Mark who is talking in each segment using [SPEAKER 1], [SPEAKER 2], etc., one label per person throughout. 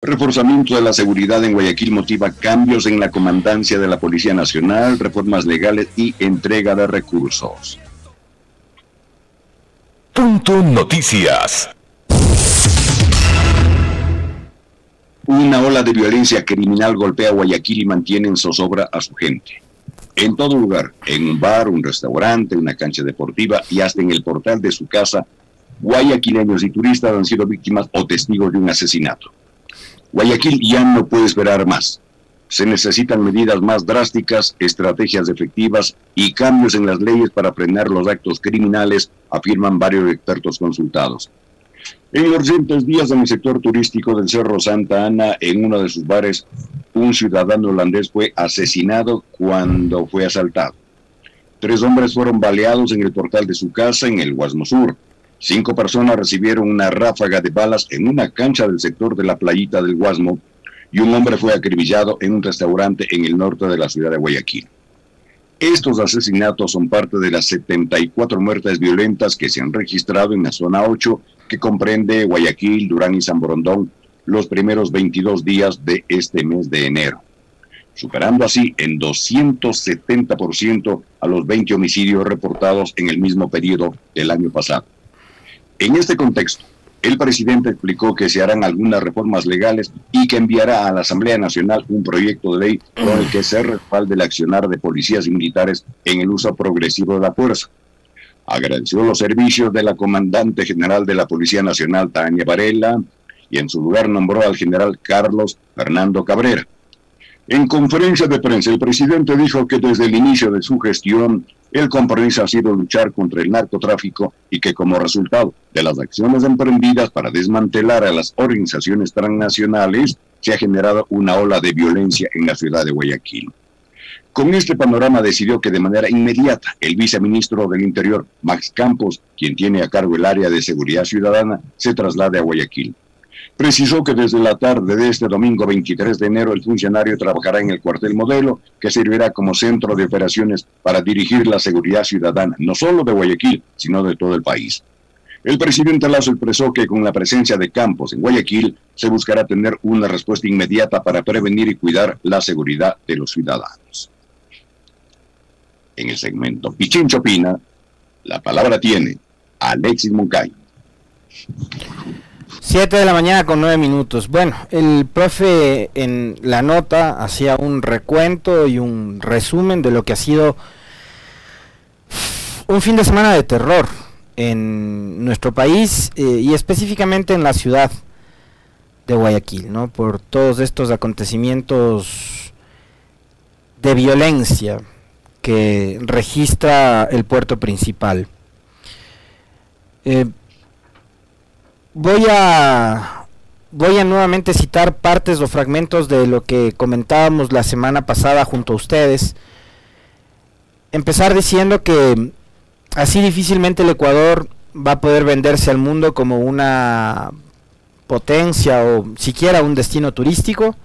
[SPEAKER 1] Reforzamiento de la seguridad en Guayaquil motiva cambios en la comandancia de la Policía Nacional, reformas legales y entrega de recursos.
[SPEAKER 2] Punto Noticias.
[SPEAKER 1] Una ola de violencia criminal golpea Guayaquil y mantiene en zozobra a su gente. En todo lugar, en un bar, un restaurante, una cancha deportiva y hasta en el portal de su casa, guayaquileños y turistas han sido víctimas o testigos de un asesinato. Guayaquil ya no puede esperar más. Se necesitan medidas más drásticas, estrategias efectivas y cambios en las leyes para frenar los actos criminales, afirman varios expertos consultados. En los recientes días en el sector turístico del Cerro Santa Ana, en uno de sus bares, un ciudadano holandés fue asesinado cuando fue asaltado. Tres hombres fueron baleados en el portal de su casa en el Guasmo Sur. Cinco personas recibieron una ráfaga de balas en una cancha del sector de la playita del Guasmo y un hombre fue acribillado en un restaurante en el norte de la ciudad de Guayaquil. Estos asesinatos son parte de las 74 muertes violentas que se han registrado en la zona 8, que comprende Guayaquil, Durán y San Borondón, los primeros 22 días de este mes de enero, superando así en 270% a los 20 homicidios reportados en el mismo periodo del año pasado. En este contexto, el presidente explicó que se harán algunas reformas legales y que enviará a la Asamblea Nacional un proyecto de ley con el que se respalde el accionar de policías y militares en el uso progresivo de la fuerza. Agradeció los servicios de la comandante general de la Policía Nacional, Tania Varela, y en su lugar nombró al general Carlos Fernando Cabrera. En conferencia de prensa, el presidente dijo que desde el inicio de su gestión, el compromiso ha sido luchar contra el narcotráfico y que como resultado de las acciones emprendidas para desmantelar a las organizaciones transnacionales, se ha generado una ola de violencia en la ciudad de Guayaquil. Con este panorama decidió que de manera inmediata el viceministro del Interior, Max Campos, quien tiene a cargo el área de seguridad ciudadana, se traslade a Guayaquil. Precisó que desde la tarde de este domingo 23 de enero el funcionario trabajará en el cuartel modelo, que servirá como centro de operaciones para dirigir la seguridad ciudadana, no solo de Guayaquil, sino de todo el país. El presidente Lazo expresó que con la presencia de campos en Guayaquil se buscará tener una respuesta inmediata para prevenir y cuidar la seguridad de los ciudadanos. En el segmento Pichincho Pina, la palabra tiene Alexis Moncayo.
[SPEAKER 3] Siete de la mañana con nueve minutos. Bueno, el profe en la nota hacía un recuento y un resumen de lo que ha sido un fin de semana de terror en nuestro país eh, y específicamente en la ciudad de Guayaquil, ¿no? Por todos estos acontecimientos de violencia que registra el puerto principal. Eh, voy a voy a nuevamente citar partes o fragmentos de lo que comentábamos la semana pasada junto a ustedes. Empezar diciendo que así difícilmente el Ecuador va a poder venderse al mundo como una potencia o siquiera un destino turístico.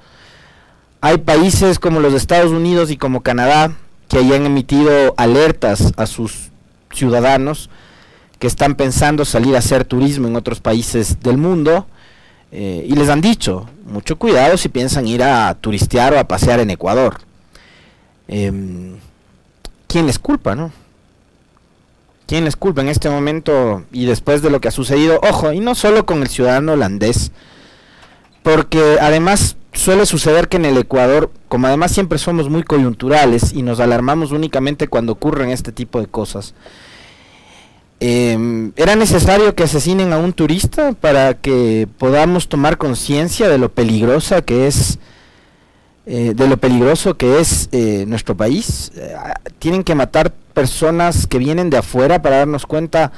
[SPEAKER 3] Hay países como los Estados Unidos y como Canadá que hayan emitido alertas a sus ciudadanos que están pensando salir a hacer turismo en otros países del mundo eh, y les han dicho, mucho cuidado si piensan ir a turistear o a pasear en Ecuador. Em, ¿Quién les culpa, no? ¿Quién les culpa en este momento y después de lo que ha sucedido? Ojo, y no solo con el ciudadano holandés, porque además suele suceder que en el Ecuador, como además siempre somos muy coyunturales y nos alarmamos únicamente cuando ocurren este tipo de cosas, eh, ¿Era necesario que asesinen a un turista para que podamos tomar conciencia de lo peligrosa que es eh, de lo peligroso que es eh, nuestro país? Eh, tienen que matar personas que vienen de afuera para darnos cuenta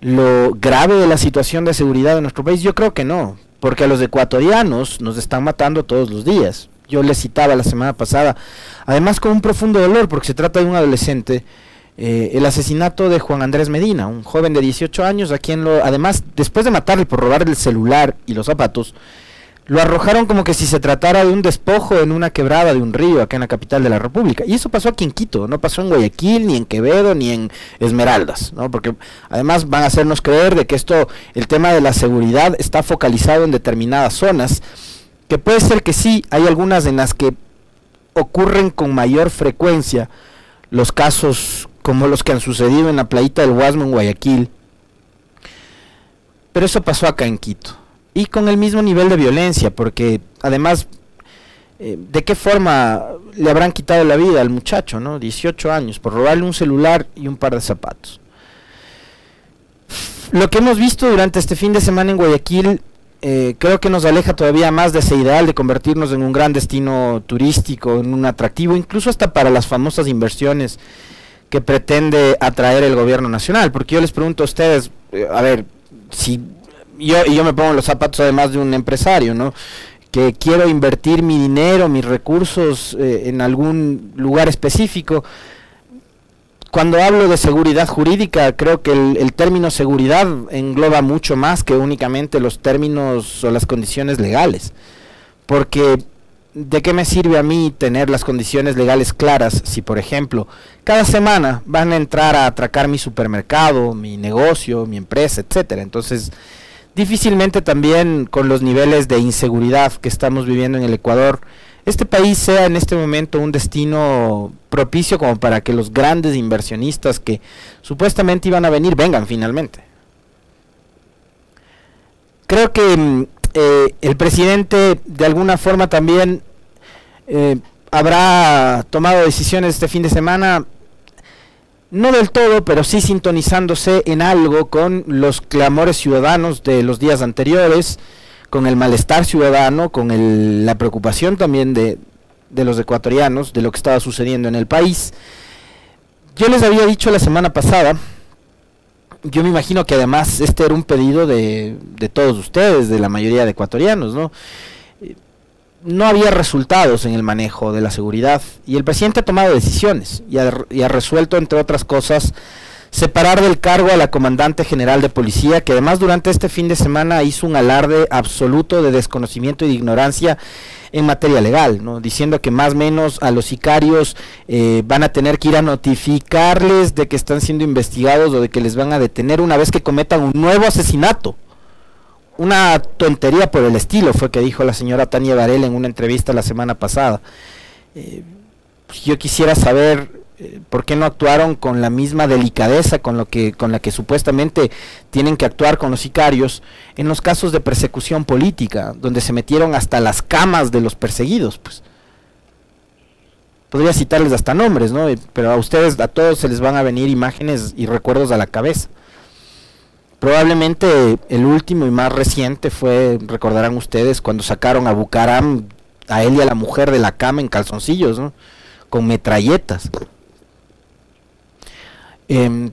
[SPEAKER 3] lo grave de la situación de seguridad de nuestro país. Yo creo que no, porque a los ecuatorianos nos están matando todos los días. Yo les citaba la semana pasada, además con un profundo dolor, porque se trata de un adolescente eh, el asesinato de Juan Andrés Medina, un joven de 18 años, a quien lo, además, después de matarle por robar el celular y los zapatos, lo arrojaron como que si se tratara de un despojo en una quebrada de un río acá en la capital de la República. Y eso pasó aquí en Quito, no pasó en Guayaquil, ni en Quevedo, ni en Esmeraldas, ¿no? Porque además van a hacernos creer de que esto, el tema de la seguridad está focalizado en determinadas zonas que puede ser que sí, hay algunas en las que ocurren con mayor frecuencia los casos como los que han sucedido en la playita del Guasmo en Guayaquil. Pero eso pasó acá en Quito. Y con el mismo nivel de violencia, porque además, eh, ¿de qué forma le habrán quitado la vida al muchacho, no? 18 años, por robarle un celular y un par de zapatos. Lo que hemos visto durante este fin de semana en Guayaquil eh, creo que nos aleja todavía más de ese ideal de convertirnos en un gran destino turístico, en un atractivo, incluso hasta para las famosas inversiones que pretende atraer el gobierno nacional. Porque yo les pregunto a ustedes, eh, a ver, si yo, y yo me pongo los zapatos además de un empresario, ¿no? Que quiero invertir mi dinero, mis recursos eh, en algún lugar específico cuando hablo de seguridad jurídica, creo que el, término seguridad engloba mucho más que únicamente los términos o las condiciones legales. Porque, ¿de qué me sirve a mí tener las condiciones legales claras si, por ejemplo, cada semana van a entrar a atracar mi supermercado, mi negocio, mi empresa, etcétera? Entonces, difícilmente también con los niveles de inseguridad que estamos viviendo en el Ecuador, este país sea en este momento un destino propicio como para que los grandes inversionistas que supuestamente iban a venir vengan finalmente. Creo que mm, eh, el presidente de alguna forma también eh, habrá tomado decisiones este fin de semana, no del todo, pero sí sintonizándose en algo con los clamores ciudadanos de los días anteriores con el malestar ciudadano, con la preocupación también de, los ecuatorianos, de lo que estaba sucediendo en el país. Yo les había dicho la semana pasada, yo me imagino que además este era un pedido de, todos ustedes, de la mayoría de ecuatorianos, ¿no? No había resultados en el manejo de la seguridad y el presidente ha tomado decisiones y ha resuelto, entre otras cosas, separar del cargo a la comandante general de policía, que además durante este fin de semana hizo un alarde absoluto de desconocimiento y de ignorancia en materia legal, ¿no? diciendo que más o menos a los sicarios eh, van a tener que ir a notificarles de que están siendo investigados o de que les van a detener una vez que cometan un nuevo asesinato. Una tontería por el estilo fue que dijo la señora Tania Varela en una entrevista la semana pasada. Eh, yo quisiera saber ¿por qué no actuaron con la misma delicadeza con, lo que, con la que supuestamente tienen que actuar con los sicarios en los casos de persecución política, donde se metieron hasta las camas de los perseguidos? Pues podría citarles hasta nombres, ¿no? Eh, pero a ustedes, a todos se les van a venir imágenes y recuerdos a la cabeza. Probablemente el último y más reciente fue, recordarán ustedes, cuando sacaron a Bucaram, a él y a la mujer de la cama en calzoncillos, ¿no? Con metralletas. Em,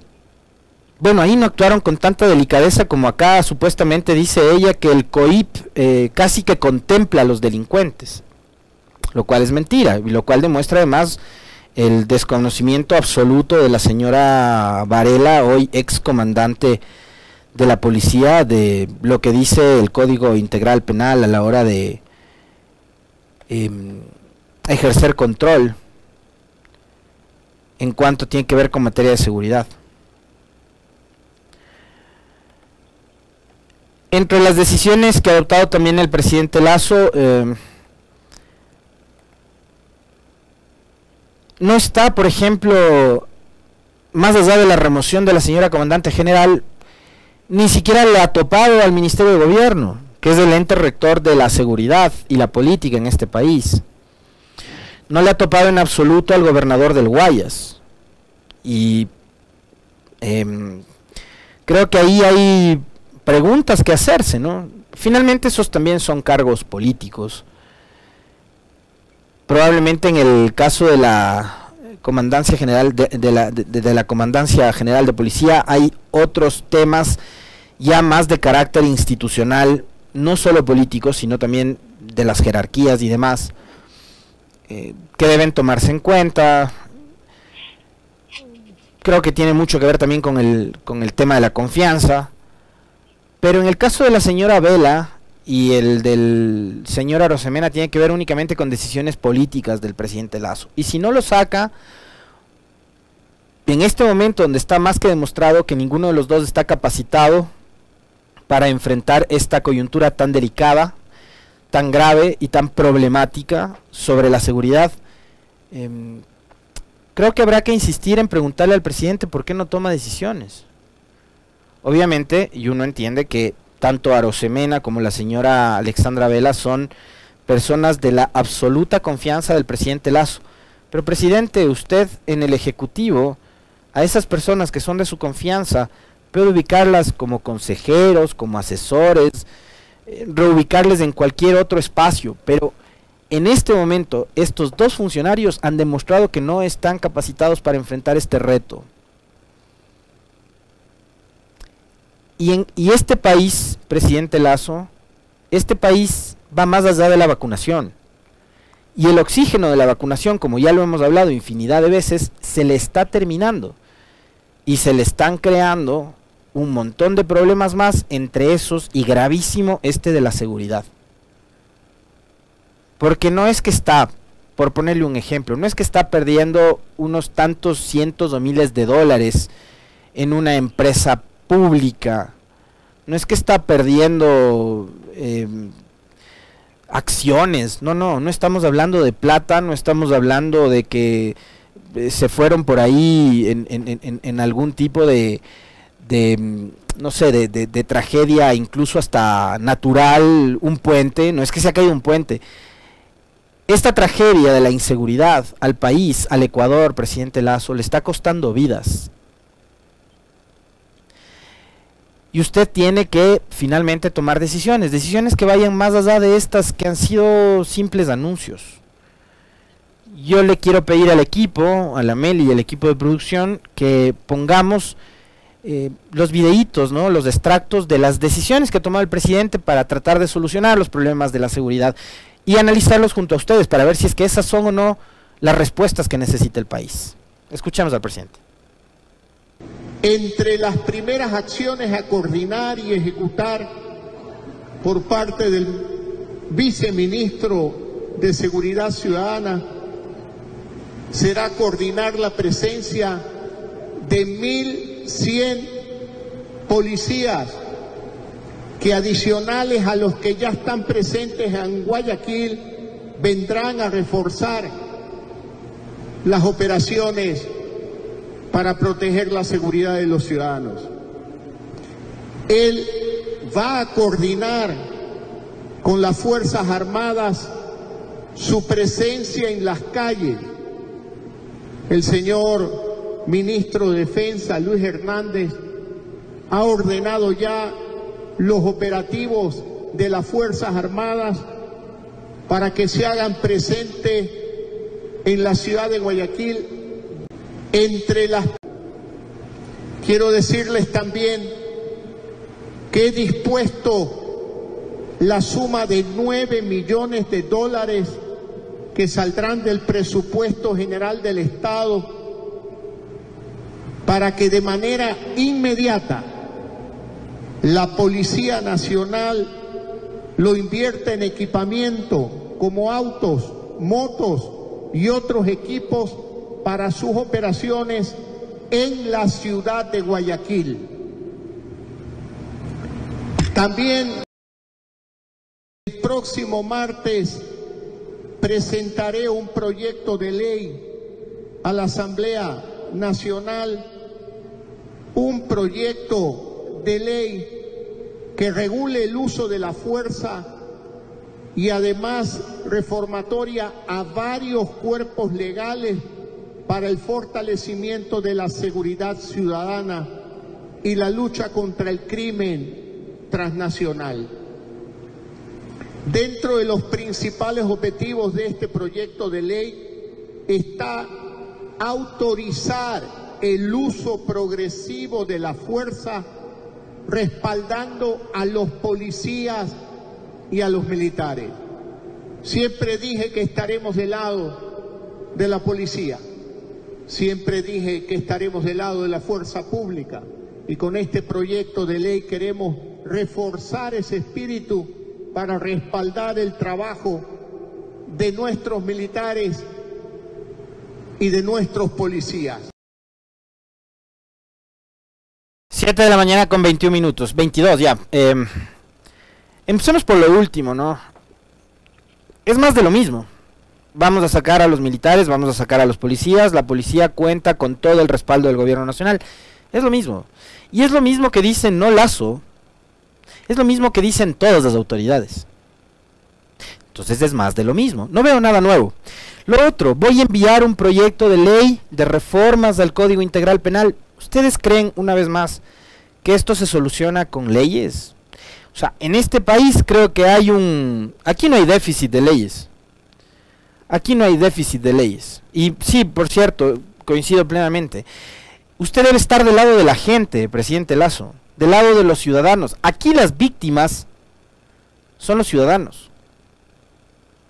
[SPEAKER 3] bueno, ahí no actuaron con tanta delicadeza como acá supuestamente dice ella que el COIP eh, casi que contempla a los delincuentes, lo cual es mentira, y lo cual demuestra además el desconocimiento absoluto de la señora Varela, hoy ex comandante de la policía, de lo que dice el Código Integral Penal a la hora de em, ejercer control en cuanto tiene que ver con materia de seguridad. Entre las decisiones que ha adoptado también el presidente Lazo, eh, no está, por ejemplo, más allá de la remoción de la señora comandante general, ni siquiera le ha topado al Ministerio de Gobierno, que es el ente rector de la seguridad y la política en este país no le ha topado en absoluto al gobernador del Guayas. Y em, creo que ahí hay preguntas que hacerse, ¿no? Finalmente esos también son cargos políticos. Probablemente en el caso de la comandancia general de, la, de, la comandancia general de policía hay otros temas ya más de carácter institucional, no solo políticos, sino también de las jerarquías y demás eh, que deben tomarse en cuenta. Creo que tiene mucho que ver también con el, con el tema de la confianza. Pero en el caso de la señora Vela y el del señor Arosemena tiene que ver únicamente con decisiones políticas del presidente Lazo. Y si no lo saca, en este momento donde está más que demostrado que ninguno de los dos está capacitado para enfrentar esta coyuntura tan delicada, tan grave y tan problemática sobre la seguridad, em, creo que habrá que insistir en preguntarle al presidente por qué no toma decisiones. Obviamente, y uno entiende que tanto Arosemena como la señora Alexandra Vela son personas de la absoluta confianza del presidente Lazo. Pero presidente, usted en el Ejecutivo, a esas personas que son de su confianza, puede ubicarlas como consejeros, como asesores, reubicarles en cualquier otro espacio, pero en este momento estos dos funcionarios han demostrado que no están capacitados para enfrentar este reto. Y, en, y este país, presidente Lazo, este país va más allá de la vacunación. Y el oxígeno de la vacunación, como ya lo hemos hablado infinidad de veces, se le está terminando. Y se le están creando un montón de problemas más, entre esos y gravísimo este de la seguridad. Porque no es que está, por ponerle un ejemplo, no es que está perdiendo unos tantos cientos o miles de dólares en una empresa pública, no es que está perdiendo eh, acciones, no, no, no estamos hablando de plata, no estamos hablando de que eh, se fueron por ahí en, en, en algún tipo de, de no sé, de, de, tragedia incluso hasta natural, un puente, no es que se ha caído un puente. Esta tragedia de la inseguridad al país, al Ecuador, presidente Lazo, le está costando vidas. Y usted tiene que finalmente tomar decisiones, decisiones que vayan más allá de estas que han sido simples anuncios. Yo le quiero pedir al equipo, a la Meli y al equipo de producción, que pongamos eh, los videitos, ¿no? los extractos de las decisiones que ha tomado el presidente para tratar de solucionar los problemas de la seguridad y analizarlos junto a ustedes para ver si es que esas son o no las respuestas que necesita el país. Escuchamos al presidente.
[SPEAKER 4] Entre las primeras acciones a coordinar y ejecutar por parte del viceministro de Seguridad Ciudadana será coordinar la presencia de mil 100 policías que adicionales a los que ya están presentes en Guayaquil vendrán a reforzar las operaciones para proteger la seguridad de los ciudadanos. Él va a coordinar con las Fuerzas Armadas su presencia en las calles. El señor ministro de Defensa, Luis Hernández, ha ordenado ya los operativos de las Fuerzas Armadas para que se hagan presentes en la ciudad de Guayaquil. Entre las... Quiero decirles también que he dispuesto la suma de 9 millones de dólares que saldrán del presupuesto general del Estado para que de manera inmediata la Policía Nacional lo invierta en equipamiento como autos, motos y otros equipos para sus operaciones en la ciudad de Guayaquil. También el próximo martes presentaré un proyecto de ley a la Asamblea Nacional un proyecto de ley que regule el uso de la fuerza y además reformatoria a varios cuerpos legales para el fortalecimiento de la seguridad ciudadana y la lucha contra el crimen transnacional. Dentro de los principales objetivos de este proyecto de ley está autorizar el uso progresivo de la fuerza, respaldando a los policías y a los militares. Siempre dije que estaremos del lado de la policía, siempre dije que estaremos del lado de la fuerza pública y con este proyecto de ley queremos reforzar ese espíritu para respaldar el trabajo de nuestros militares y de nuestros policías.
[SPEAKER 3] 7 de la mañana con 21 minutos, 22 ya. Eh, empecemos por lo último, ¿no? es más de lo mismo. Vamos a sacar a los militares, vamos a sacar a los policías, la policía cuenta con todo el respaldo del gobierno nacional. Es lo mismo. Y es lo mismo que dicen no Lazo, es lo mismo que dicen todas las autoridades. Entonces es más de lo mismo. No veo nada nuevo. Lo otro, voy a enviar un proyecto de ley de reformas al Código Integral Penal. ¿Ustedes creen, una vez más, que esto se soluciona con leyes? O sea, en este país creo que hay un... Aquí no hay déficit de leyes. Aquí no hay déficit de leyes. Y sí, por cierto, coincido plenamente. Usted debe estar del lado de la gente, presidente Lazo, del lado de los ciudadanos. Aquí las víctimas son los ciudadanos.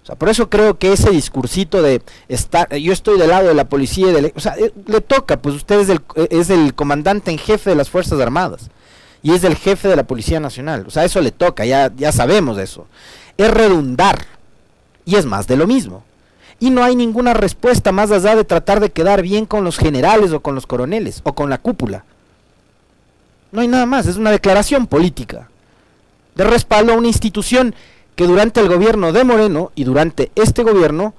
[SPEAKER 3] O sea, por eso creo que ese discursito de estar, yo estoy del lado de la policía, o sea, eh, le toca, pues usted es el, eh, es el comandante en jefe de las Fuerzas Armadas y es el jefe de la Policía Nacional. O sea, eso le toca, ya, ya sabemos eso. Es redundar y es más de lo mismo. Y no hay ninguna respuesta más allá de tratar de quedar bien con los generales o con los coroneles o con la cúpula. No hay nada más, es una declaración política de respaldo a una institución que durante el gobierno de Moreno y durante este gobierno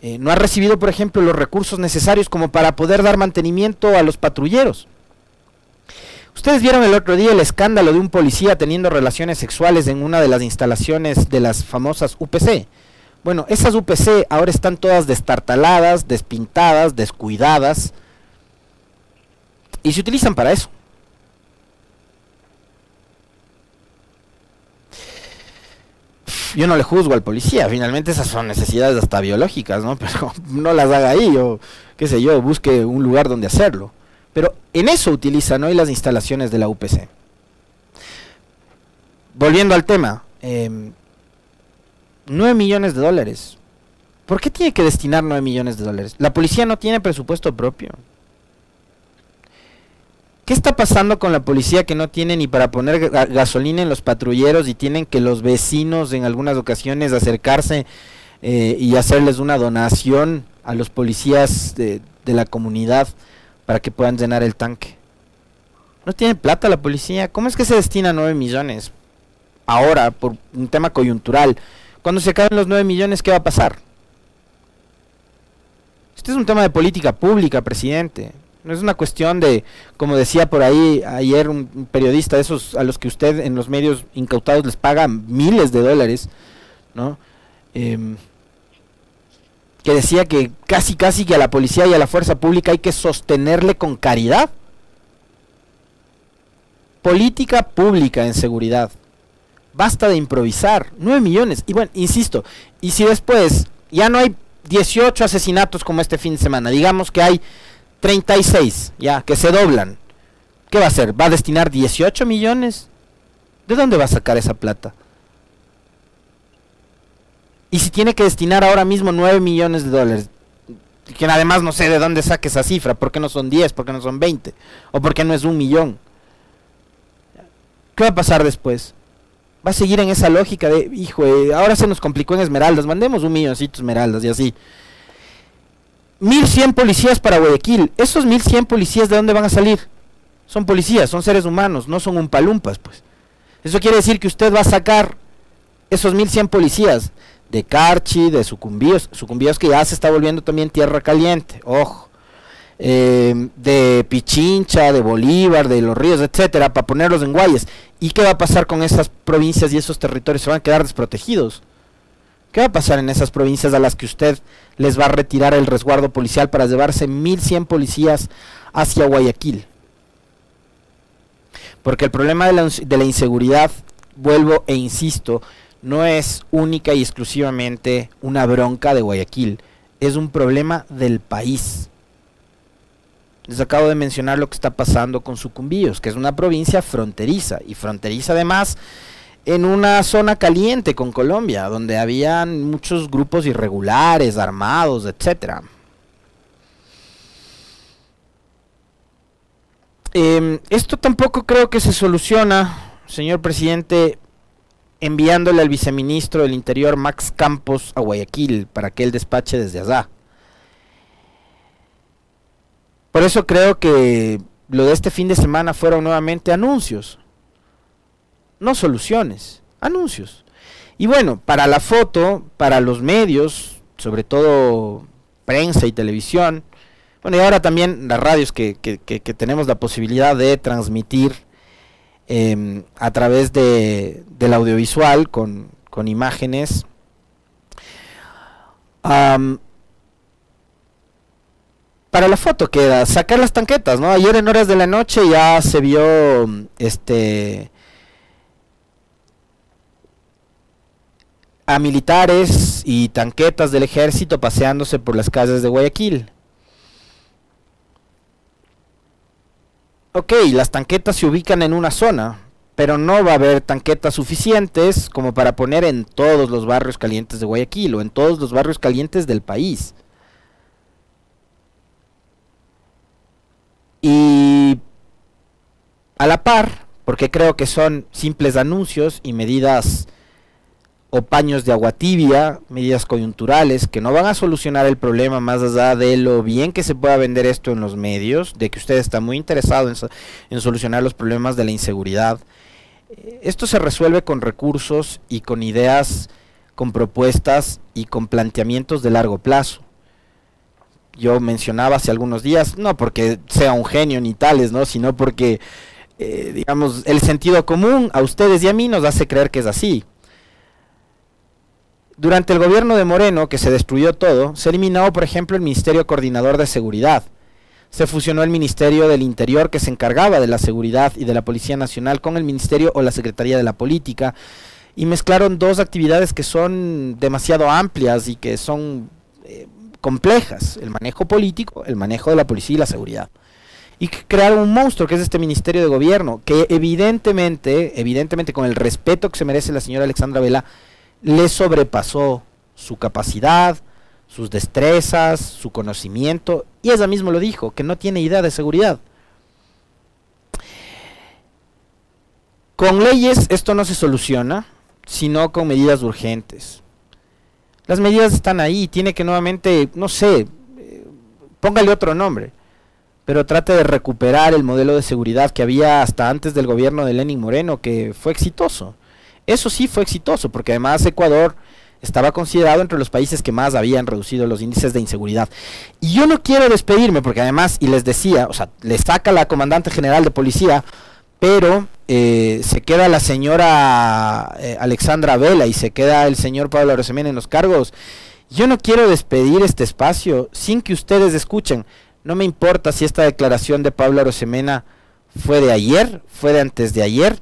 [SPEAKER 3] eh, no ha recibido, por ejemplo, los recursos necesarios como para poder dar mantenimiento a los patrulleros. Ustedes vieron el otro día el escándalo de un policía teniendo relaciones sexuales en una de las instalaciones de las famosas UPC. Bueno, esas UPC ahora están todas destartaladas, despintadas, descuidadas. Y se utilizan para eso. Yo no le juzgo al policía, finalmente esas son necesidades hasta biológicas, ¿no? Pero no las haga ahí o qué sé yo, busque un lugar donde hacerlo. Pero en eso utilizan hoy las instalaciones de la UPC. Volviendo al tema, eh, 9 millones de dólares. ¿Por qué tiene que destinar 9 millones de dólares? La policía no tiene presupuesto propio. ¿Qué está pasando con la policía que no tiene ni para poner gasolina en los patrulleros y tienen que los vecinos en algunas ocasiones acercarse eh, y hacerles una donación a los policías de, de la comunidad para que puedan llenar el tanque? No tiene plata la policía. ¿Cómo es que se destina 9 millones? Ahora, por un tema coyuntural. Cuando se acaben los 9 millones, ¿qué va a pasar? Este es un tema de política pública, presidente. No es una cuestión de, como decía por ahí ayer un periodista de esos a los que usted en los medios incautados les paga miles de dólares, ¿no? Em, que decía que casi casi que a la policía y a la fuerza pública hay que sostenerle con caridad. Política pública en seguridad. Basta de improvisar. 9 millones. Y bueno, insisto, y si después ya no hay 18 asesinatos como este fin de semana, digamos que hay 36, ya, que se doblan. ¿Qué va a hacer? ¿Va a destinar 18 millones? ¿De dónde va a sacar esa plata? Y si tiene que destinar ahora mismo 9 millones de dólares, que además no sé de dónde saque esa cifra, ¿por qué no son 10? ¿Por qué no son 20? ¿O por qué no es un millón? ¿Qué va a pasar después? va a seguir en esa lógica de, hijo, eh, ahora se nos complicó en Esmeraldas, mandemos un milloncito Esmeraldas y así. 1100 policías para Guayaquil. ¿Esos 1100 policías de dónde van a salir? Son policías, son seres humanos, no son un palumpas, pues. Eso quiere decir que usted va a sacar esos 1100 policías de Carchi, de Sucumbíos, Sucumbíos que ya se está volviendo también tierra caliente, ojo. Eh, de Pichincha, de Bolívar, de los ríos, etcétera, para ponerlos en Guayas. ¿Y qué va a pasar con esas provincias y esos territorios? ¿Se van a quedar desprotegidos? ¿Qué va a pasar en esas provincias a las que usted les va a retirar el resguardo policial para llevarse 1100 policías hacia Guayaquil? Porque el problema de la, de la inseguridad, vuelvo e insisto, no es única y exclusivamente una bronca de Guayaquil, es un problema del país. Les acabo de mencionar lo que está pasando con Sucumbíos, que es una provincia fronteriza, y fronteriza además en una zona caliente con Colombia, donde habían muchos grupos irregulares, armados, etcétera. Em, esto tampoco creo que se soluciona, señor presidente, enviándole al viceministro del Interior Max Campos a Guayaquil para que él despache desde allá. Por eso creo que lo de este fin de semana fueron nuevamente anuncios, no soluciones, anuncios. Y bueno, para la foto, para los medios, sobre todo prensa y televisión, bueno, y ahora también las radios que, tenemos la posibilidad de transmitir em, a través de, del audiovisual con, imágenes. para la foto queda sacar las tanquetas, ¿no? Ayer en horas de la noche ya se vio este a militares y tanquetas del ejército paseándose por las calles de Guayaquil. Ok, las tanquetas se ubican en una zona, pero no va a haber tanquetas suficientes como para poner en todos los barrios calientes de Guayaquil o en todos los barrios calientes del país. Y a la par, porque creo que son simples anuncios y medidas o paños de agua tibia, medidas coyunturales que no van a solucionar el problema más allá de lo bien que se pueda vender esto en los medios, de que usted está muy interesado en, solucionar los problemas de la inseguridad. Eh, esto se resuelve con recursos y con ideas, con propuestas y con planteamientos de largo plazo. Yo mencionaba hace algunos días, no porque sea un genio ni tales, ¿no? sino porque, eh, digamos, el sentido común a ustedes y a mí nos hace creer que es así. Durante el gobierno de Moreno, que se destruyó todo, se eliminó, por ejemplo, el Ministerio Coordinador de Seguridad. Se fusionó el Ministerio del Interior, que se encargaba de la seguridad y de la Policía Nacional, con el Ministerio o la Secretaría de la Política, y mezclaron dos actividades que son demasiado amplias y que son eh, complejas, el manejo político, el manejo de la policía y la seguridad. Y crearon un monstruo que es este Ministerio de Gobierno, que evidentemente, evidentemente con el respeto que se merece la señora Alexandra Vela, le sobrepasó su capacidad, sus destrezas, su conocimiento, y ella mismo lo dijo, que no tiene idea de seguridad. Con leyes esto no se soluciona, sino con medidas urgentes. Las medidas están ahí, tiene que nuevamente, no sé, eh, póngale otro nombre, pero trate de recuperar el modelo de seguridad que había hasta antes del gobierno de Lenin Moreno, que fue exitoso. Eso sí fue exitoso, porque además Ecuador estaba considerado entre los países que más habían reducido los índices de inseguridad. Y yo no quiero despedirme, porque además, y les decía, o sea, le saca la comandante general de policía, pero eh, se queda la señora eh, Alexandra Vela y se queda el señor Pablo Arosemena en los cargos. Yo no quiero despedir este espacio sin que ustedes escuchen. No me importa si esta declaración de Pablo Arosemena fue de ayer, fue de antes de ayer,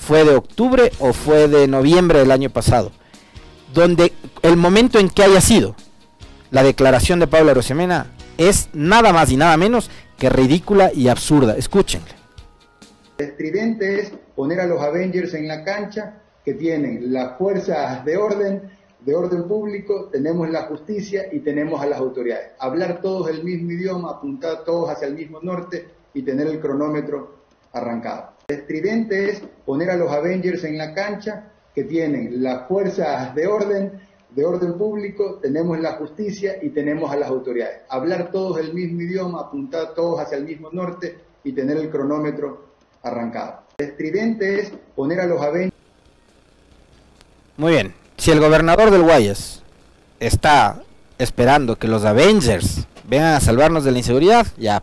[SPEAKER 3] fue de octubre o fue de noviembre del año pasado, donde el momento en que haya sido la declaración de Pablo Rosemena es nada más y nada menos que ridícula y absurda. Escúchenle.
[SPEAKER 5] Estridente es poner a los Avengers en la cancha que tienen las fuerzas de orden, de orden público, tenemos la justicia y tenemos a las autoridades. Hablar todos el mismo idioma, apuntar todos hacia el mismo norte y tener el cronómetro arrancado. Estridente es poner a los Avengers en la cancha que tienen las fuerzas de orden, de orden público, tenemos la justicia y tenemos a las autoridades. Hablar todos el mismo idioma, apuntar todos hacia el mismo norte y tener el cronómetro arrancado. Estridente es poner a los Avengers.
[SPEAKER 3] Muy bien. Si el gobernador del Guayas está esperando que los Avengers vengan a salvarnos de la inseguridad, ya